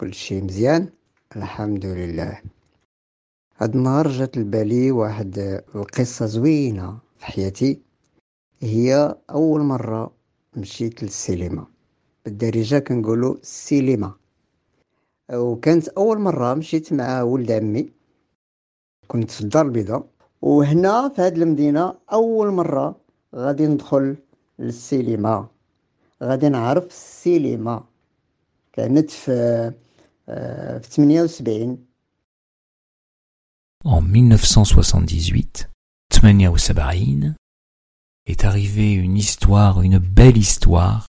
كل شيء مزيان الحمد لله هاد النهار جات لبالي واحد القصة زوينة في حياتي. هي أول مرة مشيت للسينما. بالدارجة كنقولو السينما. وكانت أول مرة مشيت مع ولد عمي. كنت في الدار البيضاء. وهنا في هاد المدينة أول مرة غادي ندخل للسينما. غادي نعرف السينما. كانت في في 78 En 1978, 78 est arrivée une histoire, une belle histoire,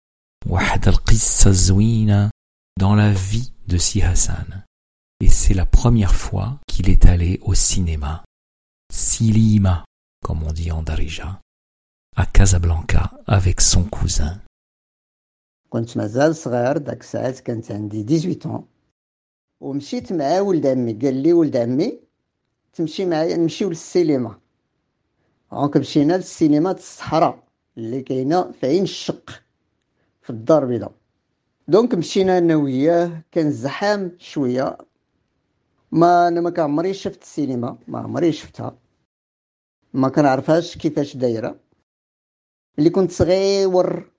dans la vie de Si Hassan. Et c'est la première fois qu'il est allé au cinéma, Silima, comme on dit en Darija, à Casablanca avec son cousin. 18 ans. ومشيت مع ولد عمي قال لي ولد عمي تمشي معايا نمشيو للسينما. دونك مشينا للسينما الصحراء اللي كاينة في عين الشق في الدار البيضاء. دونك مشينا أنا وياه كان زحام شوية. ما أنا ما كنعمري شفت السينما ما عمري شفتها. ما كنعرفهاش كيفاش دايرة. اللي كنت صغير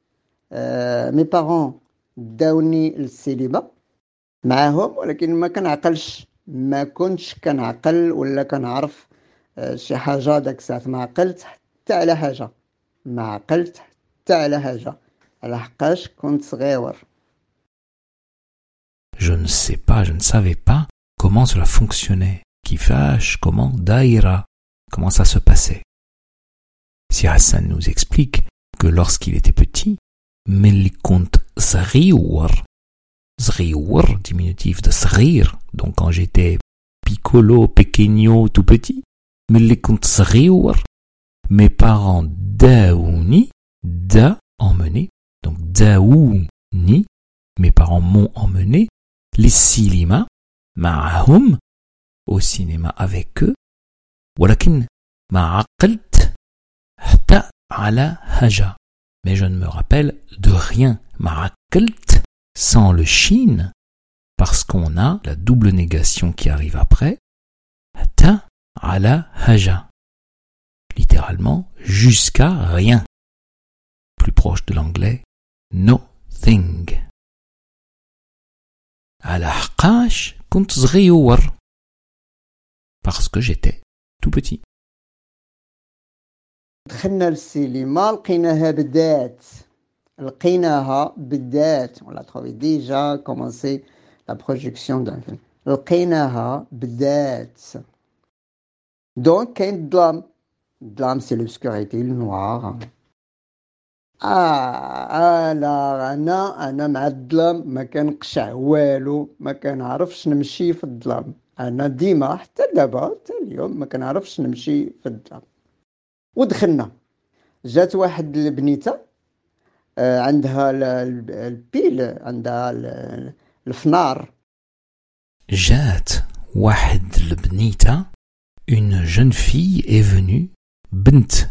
آه مي بارون داوني للسينما. معاهم ولكن ما كنعقلش ما كنتش كنعقل ولا كنعرف آه شي حاجه داك الساعه ما عقلت حتى على حاجه ما عقلت حتى على حاجه على حقاش كنت صغير Je ne sais pas, je ne savais pas comment cela fonctionnait. Kifash, comment Daïra, comment ça se passait. Si Hassan nous explique que lorsqu'il était petit, Melikont Zriwar, Zriour, diminutif de Srir, donc quand j'étais piccolo, pequeño, tout petit, mes parents daouni, da emmené, donc daouni, mes parents m'ont emmené, les silima, ma'ahum, au cinéma avec eux, walakin ma'aqalt, hta. Mais je ne me rappelle de rien, ma'aqalt, sans le shin, parce qu'on a la double négation qui arrive après. Ta ala haja. Littéralement, jusqu'à rien. Plus proche de l'anglais, nothing. Ala haqash kunt Parce que j'étais tout petit. دخلنا للسينما لقيناها بدات لقيناها بدات ولا تخوي ديجا كومونسي لا بروجيكسيون دان فيلم لقيناها بدات دونك كاين الظلام الظلام سي لوبسكوريتي النوار آه لا أنا أنا مع الظلام ما كنقشع والو ما كنعرفش نمشي في الظلام أنا ديما حتى دابا حتى اليوم ما كنعرفش نمشي في الظلام ودخلنا جات واحد البنيته عندها البيل عندها الفنار جات واحد البنيته une jeune fille est venue bint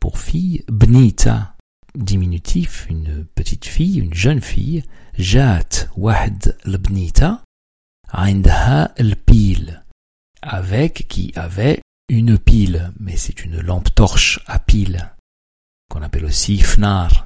pour fille bnita diminutif une petite fille une jeune fille جات واحد البنيته عندها البيل avec qui avait une pile, mais c'est une lampe torche à pile, qu'on appelle aussi fnar.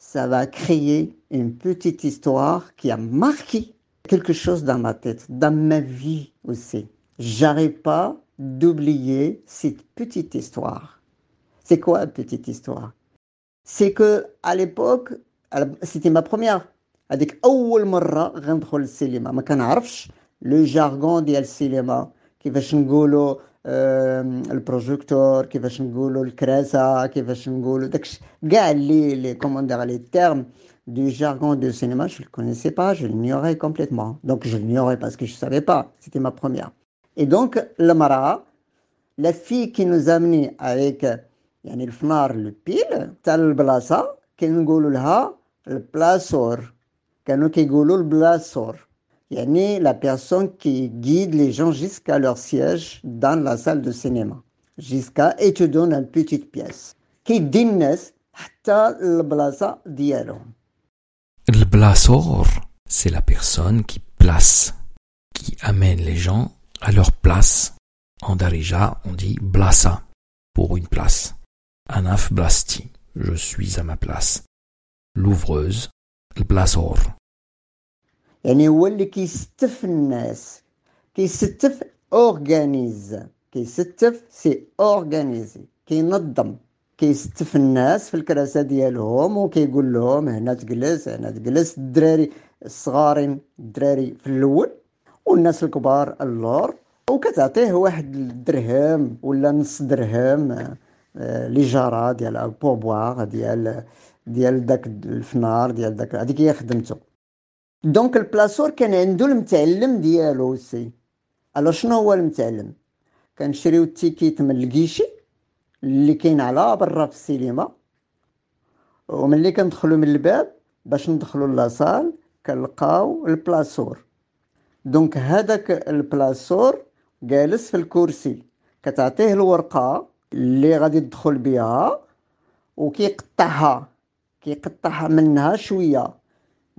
ça va créer une petite histoire qui a marqué quelque chose dans ma tête, dans ma vie aussi. J'arrive pas d'oublier cette petite histoire. C'est quoi une petite histoire C'est que à l'époque, c'était ma première هذيك اول مره غندخل للسينما ما كنعرفش لو جارغون ديال السينما كيفاش نقولوا آه البروجيكتور كيفاش نقولوا الكراسه كيفاش نقولوا داكش كاع اللي لي كومون دير لي تيرم du jargon de cinéma, je ne le connaissais pas, je l'ignorais complètement. Donc je l'ignorais parce que je ne savais pas, c'était ma première. Et donc, le Mara, la fille qui nous a amenés avec يعني الفنار البيل تاع البلاصه كنقولوا لها البلاسور كانوا كيقولوا البلاسور يعني la personne qui guide les gens jusqu'à leur siège dans la salle de cinéma jusqu'à et te donne une petite pièce كيدي الناس حتى البلاصه ديالهم البلاسور c'est la personne qui place qui amène les gens à leur place en Darija on dit blasa pour une place Anaf blasti je suis à ma place l'ouvreuse البلاسور يعني هو اللي كيستف الناس. كيستف أورغانيز. كيستف سي اورغانيزي كينظم. كيستف الناس في الكراسة ديالهم وكيقول لهم هنا تجلس هنا تجلس. الدراري الصغارين الدراري في الأول والناس الكبار اللور. وكتعطيه واحد الدرهم ولا نص درهم لي جارة ديال البوربوار ديال ديال داك الفنار ديال داك هذيك هي خدمته دونك البلاسور كان عنده المتعلم ديالو سي ألو شنو هو المتعلم كنشريو التيكيت من الكيشي اللي كاين على برا في السينما وملي كندخلو من الباب باش ندخلو لاصال كنلقاو البلاسور دونك هذاك البلاسور جالس في الكرسي كتعطيه الورقه اللي غادي تدخل بها وكيقطعها كيقطعها منها شوية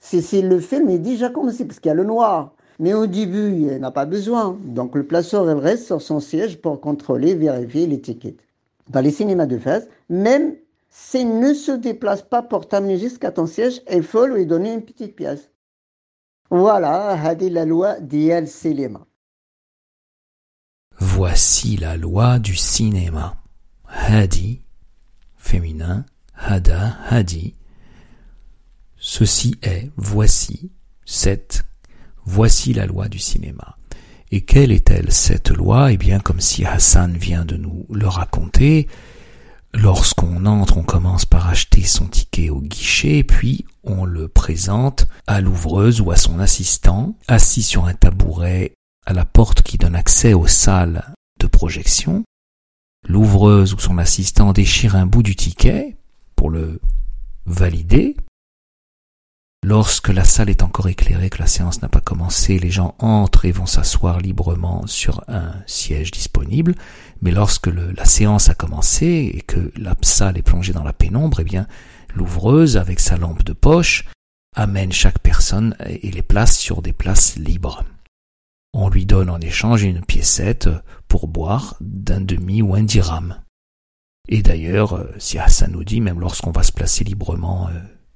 Si le film est déjà commencé, parce qu'il y a le noir. Mais au début, il n'a pas besoin. Donc le placeur, reste sur son siège pour contrôler, vérifier l'étiquette. Dans les cinémas de face, même s'il ne se déplace pas pour t'amener jusqu'à ton siège, il faut lui donner une petite pièce. Voilà, hadi la loi d'Iel Cinéma. Voici la loi du cinéma. Hadi, féminin, hada, hadi, Ceci est, voici, cette, voici la loi du cinéma. Et quelle est-elle cette loi? Eh bien, comme si Hassan vient de nous le raconter, lorsqu'on entre, on commence par acheter son ticket au guichet, puis on le présente à l'ouvreuse ou à son assistant, assis sur un tabouret à la porte qui donne accès aux salles de projection. L'ouvreuse ou son assistant déchire un bout du ticket pour le valider, Lorsque la salle est encore éclairée, que la séance n'a pas commencé, les gens entrent et vont s'asseoir librement sur un siège disponible. Mais lorsque la séance a commencé et que la salle est plongée dans la pénombre, eh bien, l'ouvreuse, avec sa lampe de poche, amène chaque personne et les place sur des places libres. On lui donne en échange une piécette pour boire d'un demi ou un dirham. Et d'ailleurs, si Hassan nous dit, même lorsqu'on va se placer librement euh,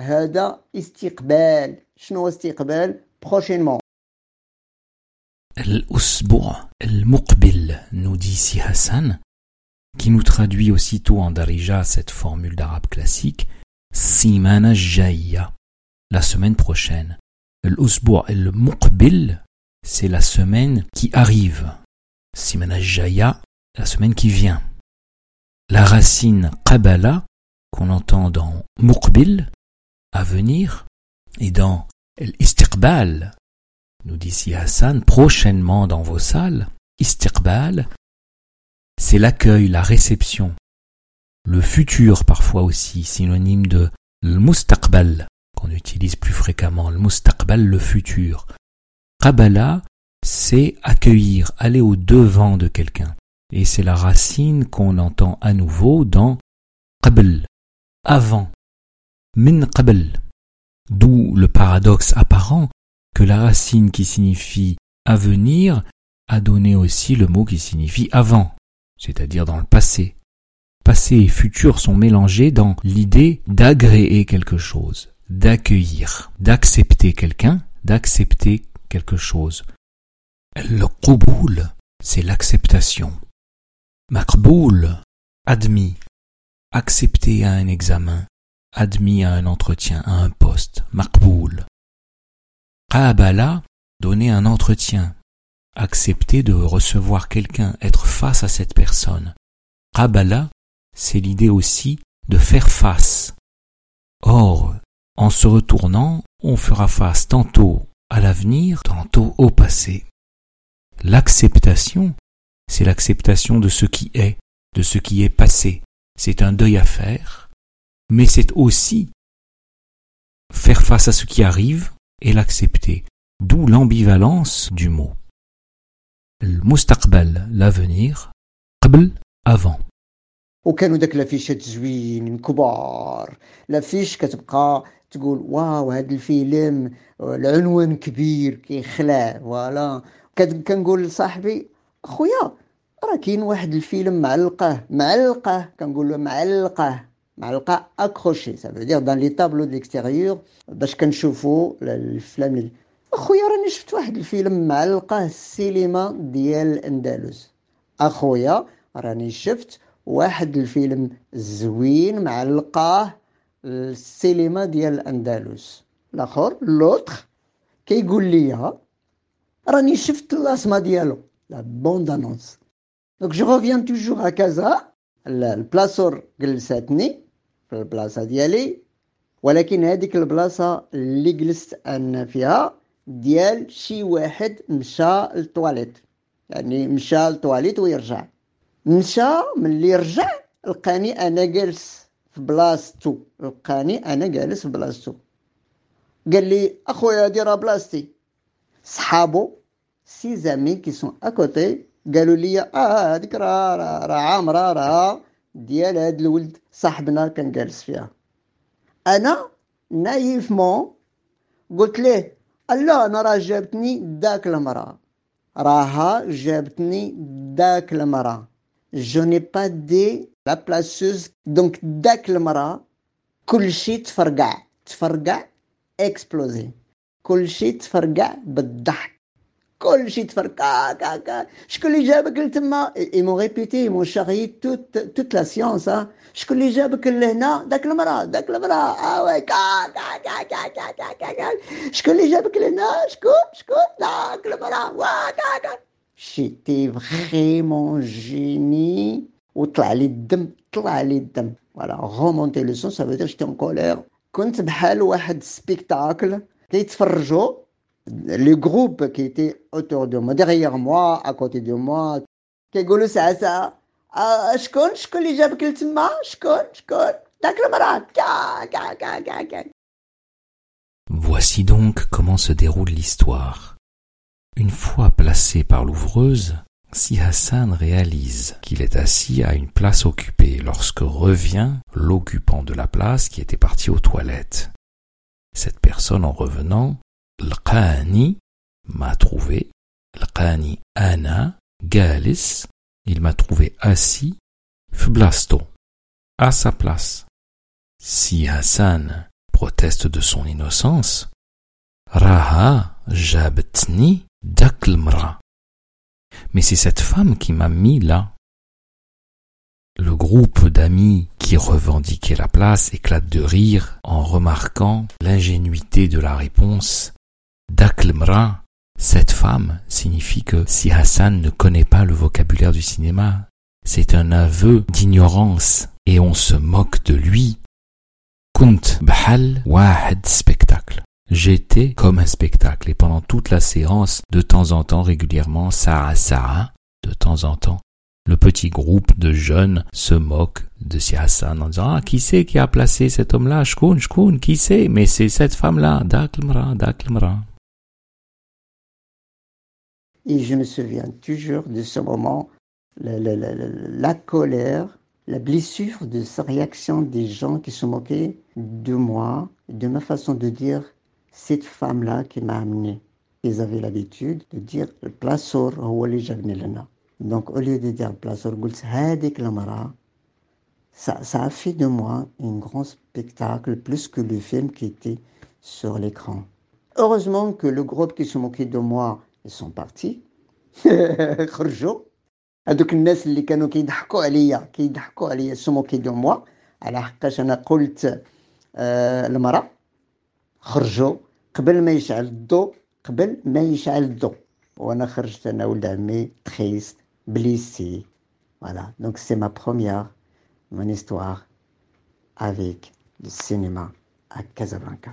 هذا استقبال شنو استقبال prochainement الأسبوع المقبل nous dit si Hassan qui nous traduit aussitôt en Darija cette formule d'arabe classique Simana Jaya la semaine prochaine L'usbu' le muqbil, c'est la semaine qui arrive. Simana Jaya, la semaine qui vient. La racine qabala, qu'on entend dans muqbil, à venir, et dans l'istiqbal, nous dit si Hassan, prochainement dans vos salles, istiqbal, c'est l'accueil, la réception. Le futur parfois aussi, synonyme de l'mustaqbal, qu'on utilise plus fréquemment, le mustaqbal, le futur. Qabala, c'est accueillir, aller au devant de quelqu'un. Et c'est la racine qu'on entend à nouveau dans qabl, avant, D'où le paradoxe apparent que la racine qui signifie avenir a donné aussi le mot qui signifie avant, c'est-à-dire dans le passé. Passé et futur sont mélangés dans l'idée d'agréer quelque chose, d'accueillir, d'accepter quelqu'un, d'accepter quelque chose. Le quboul, c'est l'acceptation. Makboul, admis, accepté à un examen, admis à un entretien, à un poste, makboul. Qabala, donner un entretien, accepter de recevoir quelqu'un, être face à cette personne. Qabala, c'est l'idée aussi de faire face. Or, en se retournant, on fera face tantôt à l'avenir, tantôt au passé. L'acceptation, c'est l'acceptation de ce qui est, de ce qui est passé. C'est un deuil à faire, mais c'est aussi faire face à ce qui arrive et l'accepter, d'où l'ambivalence du mot. المستقبل l'avenir قبل avant وكانوا داك لافيشات زوينين كبار لافيش كتبقى تقول واو هذا الفيلم العنوان كبير كيخلع فوالا كنقول لصاحبي اخويا راه كاين واحد الفيلم معلقه معلقه كنقول له معلقه معلقه اكروشي سا فو دير دان لي طابلو ديكستيريور باش كنشوفوا الافلام اخويا راني شفت واحد الفيلم معلقه السينما ديال الاندلس اخويا راني شفت واحد الفيلم زوين معلقاه السينما ديال الاندلس الاخر لوتر كيقول لي راني شفت الاسما ديالو لا بوند انونس دونك جو ريفيان توجور ا كازا البلاصور جلساتني في البلاصة ديالي ولكن هذيك البلاصة اللي جلست أنا فيها ديال شي واحد مشى للطواليت يعني مشى للطواليت ويرجع. مشى ملي رجع لقاني أنا جالس في بلاصتو لقاني أنا جالس في بلاصتو قال لي أخويا هادي راه بلاصتي. صحابو سي زامي كي سون أكوتي قالوا لي اه هذيك راه راه عامره راه ديال هاد الولد صاحبنا كان جالس فيها انا نايفمون قلت ليه لا انا راه جابتني داك المراه راها جابتني داك المراه جو ني با دي لا بلاسوز دونك داك المراه كلشي تفرقع تفرقع اكسبلوزي كلشي تفرقع بالضحك Je que ils m'ont répété, ils m'ont charrié toute la science. Je Je je je. J'étais vraiment génie. Remonter le son, ça veut dire j'étais en colère. Quand tu as spectacle, tu لي جروب كي تي اوتور دو موا ديغيغ موا ا كوتي دو موا كيقولوا ساعه ساعه آه شكون شكون اللي جابك لتما شكون شكون داك المراه كا كا كا كا كا Voici donc comment se déroule l'histoire. Une fois placé par l'ouvreuse, si Hassan réalise qu'il est assis à une place occupée lorsque revient l'occupant de la place qui était parti aux toilettes. Cette personne en revenant, L'Qani m'a trouvé, L'Qani ana galis, il m'a trouvé assis, fblasto, à sa place. Si Hassan proteste de son innocence, Raha jabtni daklmra. Mais c'est cette femme qui m'a mis là. Le groupe d'amis qui revendiquait la place éclate de rire en remarquant l'ingénuité de la réponse Daklmra, cette femme, signifie que si Hassan ne connaît pas le vocabulaire du cinéma, c'est un aveu d'ignorance et on se moque de lui. Kunt bhal wahed spectacle. J'étais comme un spectacle et pendant toute la séance, de temps en temps, régulièrement, Sarah Sarah, de temps en temps, le petit groupe de jeunes se moque de Si Hassan en disant Ah, qui c'est qui a placé cet homme-là? Shkoun, Shkoun, qui c'est? Mais c'est cette femme-là, Daklmra, Daklmra. Et je me souviens toujours de ce moment, la, colère, la blessure de sa réaction des gens qui se moquaient de moi, de ma façon de dire cette femme-là qui m'a amené. Ils avaient l'habitude de dire Plasor, donc au lieu de dire Plasor, ça, ça a fait de moi un grand spectacle, plus que le film qui était sur l'écran. Heureusement que le groupe qui se moquait de moi ils sont partis خرجوا هذوك الناس اللي كانوا كيضحكوا عليا كيضحكوا عليا سموكي دو موا على حقاش انا قلت آه المراه خرجوا قبل ما يشعل الضوء قبل ما يشعل الضوء وانا خرجت انا ولد عمي تخيست بليسي voilà donc c'est ma première mon histoire avec le cinéma à Casablanca